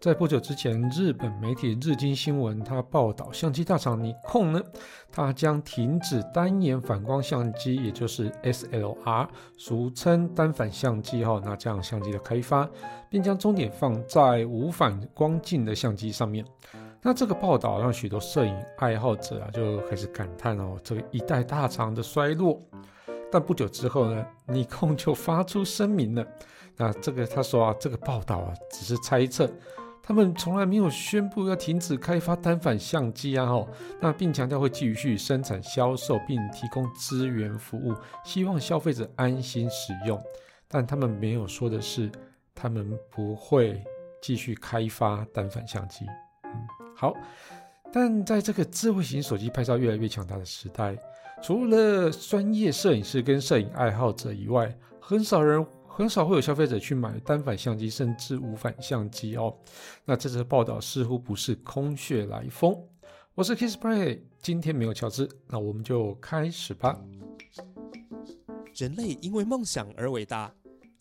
在不久之前，日本媒体日经新闻它报道，相机大厂尼控呢，它将停止单眼反光相机，也就是 SLR，俗称单反相机哈，那这样相机的开发，并将重点放在无反光镜的相机上面。那这个报道让许多摄影爱好者啊就开始感叹哦，这个一代大厂的衰落。但不久之后呢，尼控就发出声明了。那这个他说啊，这个报道啊只是猜测。他们从来没有宣布要停止开发单反相机啊，吼，那并强调会继续生产、销售并提供资源服务，希望消费者安心使用。但他们没有说的是，他们不会继续开发单反相机。嗯，好。但在这个智慧型手机拍照越来越强大的时代，除了专业摄影师跟摄影爱好者以外，很少人。很少会有消费者去买单反相机，甚至无反相机哦。那这则报道似乎不是空穴来风。我是 Kissplay，今天没有乔治，那我们就开始吧。人类因为梦想而伟大，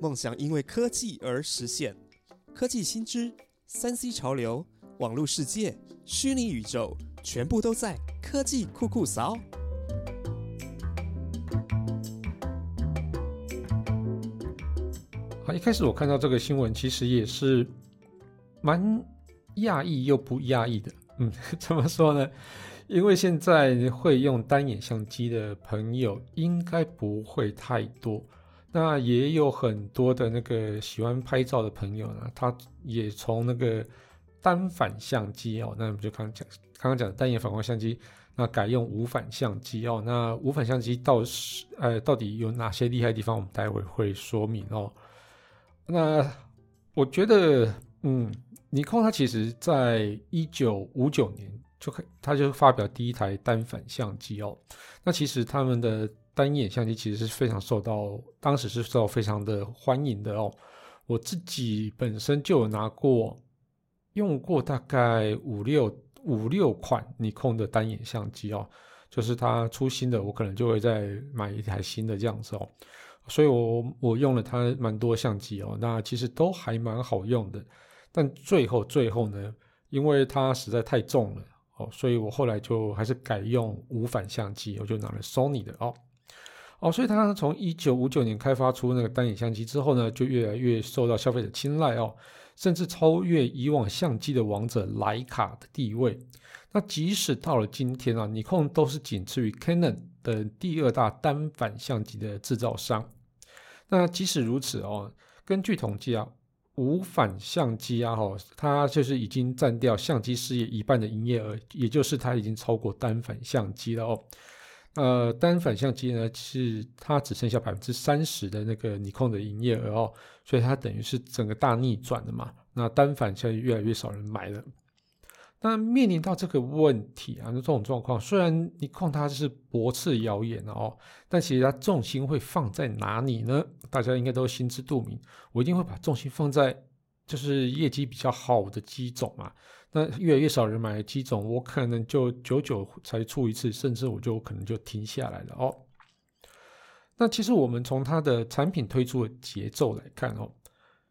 梦想因为科技而实现。科技新知、三 C 潮流、网络世界、虚拟宇宙，全部都在科技酷酷扫。一开始我看到这个新闻，其实也是蛮讶异又不讶异的。嗯，怎么说呢？因为现在会用单眼相机的朋友应该不会太多。那也有很多的那个喜欢拍照的朋友呢，他也从那个单反相机哦，那我们就刚讲刚刚讲的单眼反光相机，那改用无反相机哦。那无反相机到是呃到底有哪些厉害地方？我们待会会说明哦。那我觉得，嗯，尼康它其实在一九五九年就开，它就发表第一台单反相机哦。那其实他们的单眼相机其实是非常受到，当时是受到非常的欢迎的哦。我自己本身就有拿过，用过大概五六五六款尼康的单眼相机哦，就是它出新的，我可能就会再买一台新的这样子哦。所以，我我用了它蛮多相机哦，那其实都还蛮好用的。但最后最后呢，因为它实在太重了哦，所以我后来就还是改用无反相机，我就拿了 Sony 的哦哦。所以它从一九五九年开发出那个单眼相机之后呢，就越来越受到消费者青睐哦，甚至超越以往相机的王者徕卡的地位。那即使到了今天啊，尼康都是仅次于 Canon 的第二大单反相机的制造商。那即使如此哦，根据统计啊，无反相机啊，哈，它就是已经占掉相机事业一半的营业额，也就是它已经超过单反相机了哦。呃，单反相机呢，是它只剩下百分之三十的那个尼控的营业额哦，所以它等于是整个大逆转的嘛。那单反现在越来越少人买了。那面临到这个问题啊，那这种状况，虽然你控它是驳斥谣言哦，但其实它重心会放在哪里呢？大家应该都心知肚明。我一定会把重心放在就是业绩比较好的机种嘛。那越来越少人买的机种，我可能就久久才出一次，甚至我就可能就停下来了哦。那其实我们从它的产品推出的节奏来看哦，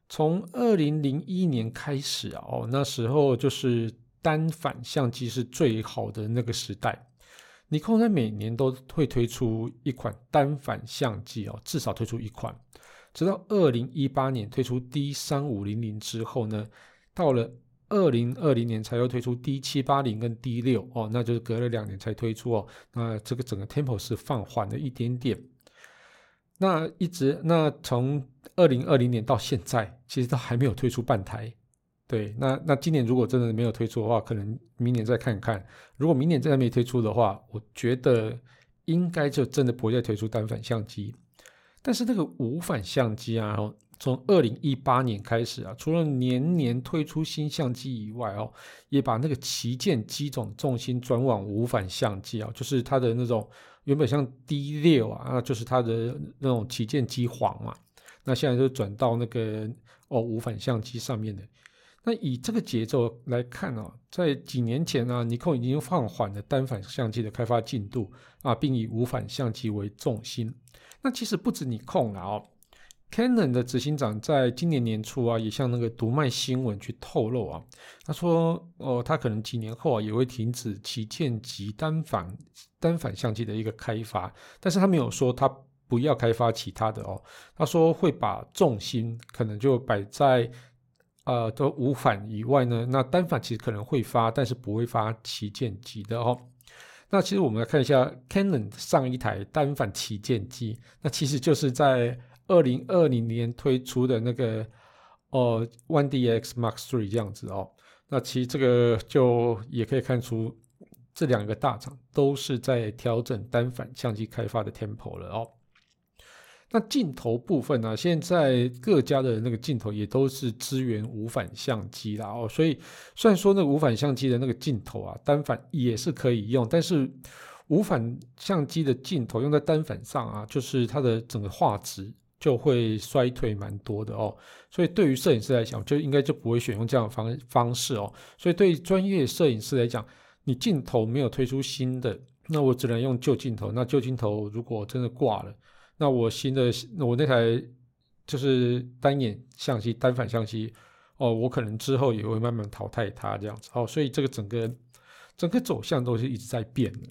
从二零零一年开始啊，哦，那时候就是。单反相机是最好的那个时代，尼康在每年都会推出一款单反相机哦，至少推出一款，直到二零一八年推出 D 三五零零之后呢，到了二零二零年才又推出 D 七八零跟 D 六哦，那就是隔了两年才推出哦，那这个整个 tempo 是放缓了一点点，那一直那从二零二零年到现在，其实都还没有推出半台。对，那那今年如果真的没有推出的话，可能明年再看看。如果明年真的没推出的话，我觉得应该就真的不会再推出单反相机。但是那个无反相机啊，从二零一八年开始啊，除了年年推出新相机以外哦，也把那个旗舰机种重心转往无反相机啊，就是它的那种原本像 D 六啊，那就是它的那种旗舰机皇嘛，那现在就转到那个哦无反相机上面的。那以这个节奏来看啊，在几年前呢，尼康已经放缓了单反相机的开发进度啊，并以无反相机为重心。那其实不止尼康了哦 Canon 的执行长在今年年初啊，也向那个读卖新闻去透露啊，他说哦，他可能几年后啊也会停止旗舰级单反单反相机的一个开发，但是他没有说他不要开发其他的哦，他说会把重心可能就摆在呃的无反以外呢，那单反其实可能会发，但是不会发旗舰机的哦。那其实我们来看一下 Canon 上一台单反旗舰机，那其实就是在。二零二零年推出的那个哦，One DX Mark Three 这样子哦，那其实这个就也可以看出这两个大厂都是在调整单反相机开发的 tempo 了哦。那镜头部分呢，现在各家的那个镜头也都是支援无反相机啦哦，所以虽然说那个无反相机的那个镜头啊，单反也是可以用，但是无反相机的镜头用在单反上啊，就是它的整个画质。就会衰退蛮多的哦，所以对于摄影师来讲，就应该就不会选用这样的方方式哦。所以对专业摄影师来讲，你镜头没有推出新的，那我只能用旧镜头。那旧镜头如果真的挂了，那我新的我那台就是单眼相机、单反相机哦，我可能之后也会慢慢淘汰它这样子哦。所以这个整个整个走向都是一直在变的。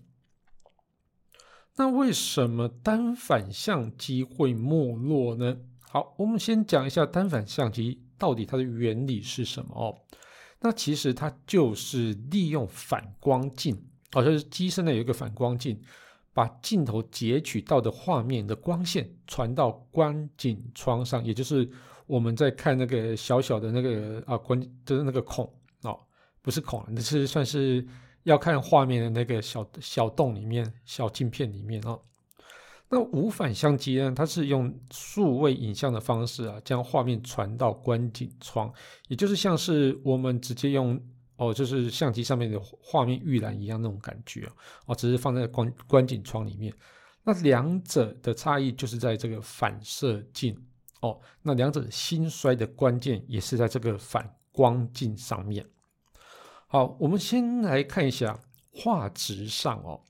那为什么单反相机会没落呢？好，我们先讲一下单反相机到底它的原理是什么哦。那其实它就是利用反光镜，哦，就是机身呢有一个反光镜，把镜头截取到的画面的光线传到观景窗上，也就是我们在看那个小小的那个啊观，就是那个孔哦，不是孔，那是算是。要看画面的那个小小洞里面、小镜片里面哦。那无反相机呢？它是用数位影像的方式啊，将画面传到观景窗，也就是像是我们直接用哦，就是相机上面的画面预览一样那种感觉哦，只是放在观观景窗里面。那两者的差异就是在这个反射镜哦，那两者兴衰的关键也是在这个反光镜上面。好，我们先来看一下画质上哦，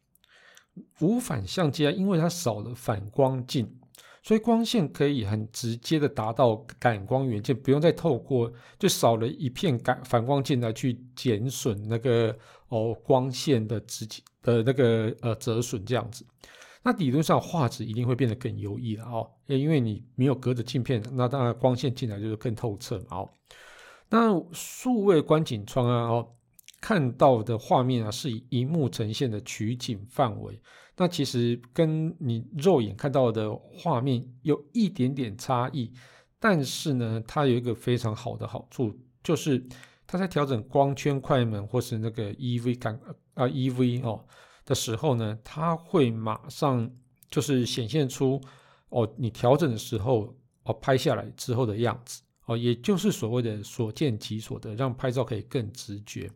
无反相机啊，因为它少了反光镜，所以光线可以很直接的达到感光元件，不用再透过，就少了一片感反光镜来去减损那个哦光线的直的那个呃折损这样子。那理论上画质一定会变得更优异了哦，因为你没有隔着镜片，那当然光线进来就是更透彻嘛哦。那数位观景窗啊哦。看到的画面啊，是以荧幕呈现的取景范围，那其实跟你肉眼看到的画面有一点点差异，但是呢，它有一个非常好的好处，就是它在调整光圈、快门或是那个 EV 感啊 EV 哦的时候呢，它会马上就是显现出哦你调整的时候哦拍下来之后的样子哦，也就是所谓的所见即所得，让拍照可以更直觉。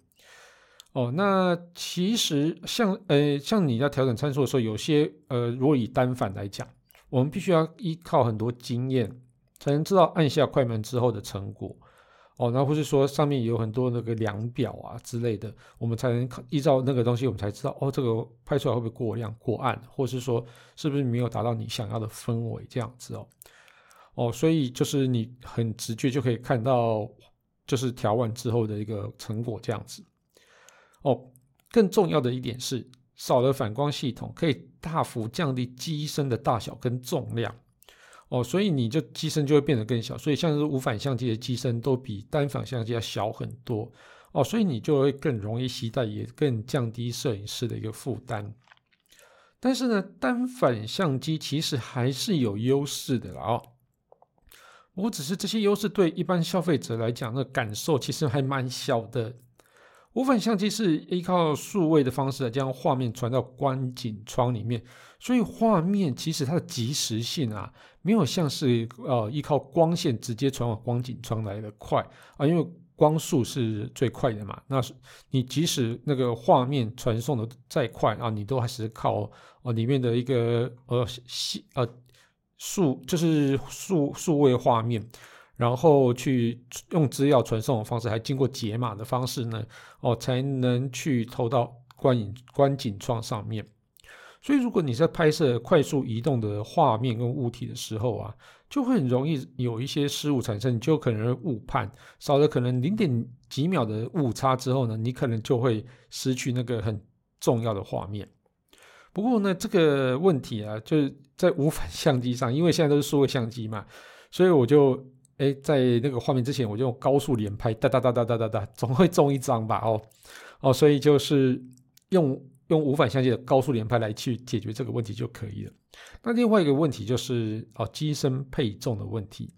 哦，那其实像呃，像你要调整参数的时候，有些呃，如果以单反来讲，我们必须要依靠很多经验，才能知道按下快门之后的成果。哦，那或是说上面有很多那个量表啊之类的，我们才能依照那个东西，我们才知道哦，这个拍出来会不会过亮、过暗，或是说是不是没有达到你想要的氛围这样子哦。哦，所以就是你很直觉就可以看到，就是调完之后的一个成果这样子。哦，更重要的一点是，少了反光系统，可以大幅降低机身的大小跟重量。哦，所以你就机身就会变得更小。所以像是无反相机的机身都比单反相机要小很多。哦，所以你就会更容易携带，也更降低摄影师的一个负担。但是呢，单反相机其实还是有优势的啦哦。我只是这些优势对一般消费者来讲，那感受其实还蛮小的。无反相机是依靠数位的方式来将画面传到观景窗里面，所以画面其实它的即时性啊，没有像是呃依靠光线直接传往光景窗来的快啊，因为光速是最快的嘛。那是你即使那个画面传送的再快啊，你都还是靠哦里面的一个呃细呃数就是数数位画面。然后去用资料传送的方式，还经过解码的方式呢，哦，才能去投到观影观景窗上面。所以如果你在拍摄快速移动的画面跟物体的时候啊，就会很容易有一些失误产生，你就可能误判，少了可能零点几秒的误差之后呢，你可能就会失去那个很重要的画面。不过呢，这个问题啊，就是在无反相机上，因为现在都是数位相机嘛，所以我就哎在那个画面之前，我就用高速连拍，哒哒哒哒哒哒哒，总会中一张吧？哦哦，所以就是用用无反相机的高速连拍来去解决这个问题就可以了。那另外一个问题就是哦机身配重的问题。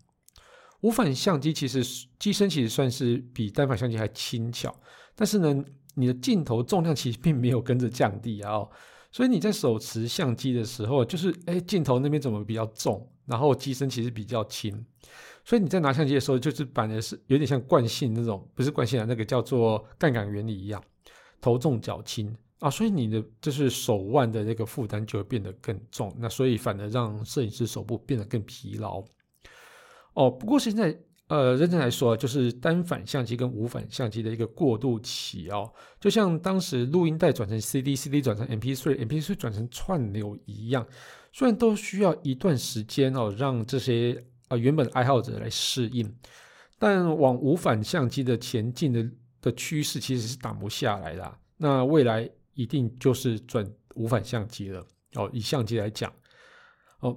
无反相机其实机身其实算是比单反相机还轻巧，但是呢，你的镜头重量其实并没有跟着降低啊。所以你在手持相机的时候，就是哎，镜头那边怎么比较重，然后机身其实比较轻，所以你在拿相机的时候，就是反而是有点像惯性那种，不是惯性啊，那个叫做杠杆原理一样，头重脚轻啊，所以你的就是手腕的那个负担就会变得更重，那所以反而让摄影师手部变得更疲劳。哦，不过现在。呃，认真来说，就是单反相机跟无反相机的一个过渡期哦，就像当时录音带转成 CD，CD 转成 MP3，MP3 转成串流一样，虽然都需要一段时间哦，让这些啊原本爱好者来适应，但往无反相机的前进的的趋势其实是挡不下来的。那未来一定就是转无反相机了哦，以相机来讲，哦。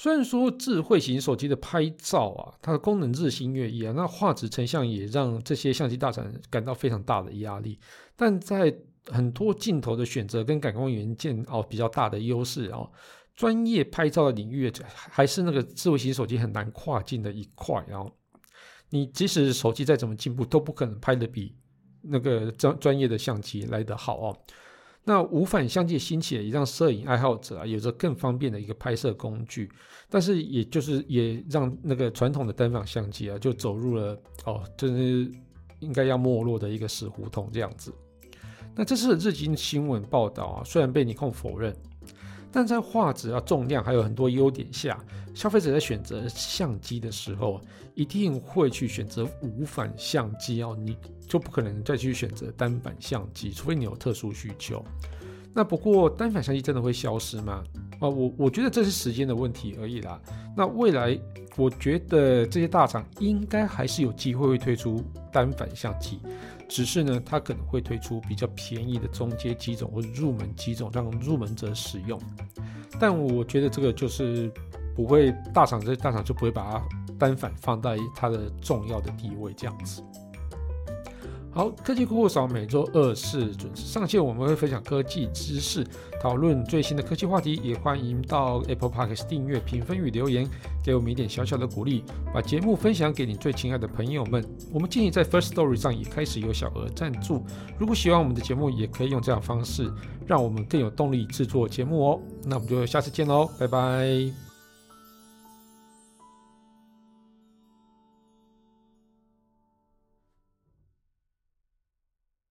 虽然说智慧型手机的拍照啊，它的功能日新月异啊，那画质成像也让这些相机大厂感到非常大的压力。但在很多镜头的选择跟感光元件哦比较大的优势哦，专业拍照的领域还是那个智慧型手机很难跨进的一块。哦你即使手机再怎么进步，都不可能拍的比那个专专业的相机来得好哦。那无反相机兴起，也让摄影爱好者啊有着更方便的一个拍摄工具，但是也就是也让那个传统的单反相机啊就走入了哦，就是应该要没落的一个死胡同这样子。那这次的日经新闻报道啊，虽然被尼控否认。但在画质啊、重量还有很多优点下，消费者在选择相机的时候，一定会去选择无反相机哦，你就不可能再去选择单反相机，除非你有特殊需求。那不过单反相机真的会消失吗？啊，我我觉得这是时间的问题而已啦。那未来，我觉得这些大厂应该还是有机会会推出单反相机。只是呢，它可能会推出比较便宜的中阶机种或入门机种，让入门者使用。但我觉得这个就是不会大厂这些大厂就不会把它单反放在它的重要的地位这样子。好，科技酷酷扫每周二四准时上线，我们会分享科技知识，讨论最新的科技话题，也欢迎到 Apple Podcast 订阅、评分与留言，给我们一点小小的鼓励，把节目分享给你最亲爱的朋友们。我们建议在 First Story 上也开始有小额赞助，如果喜欢我们的节目，也可以用这样方式，让我们更有动力制作节目哦。那我们就下次见喽，拜拜。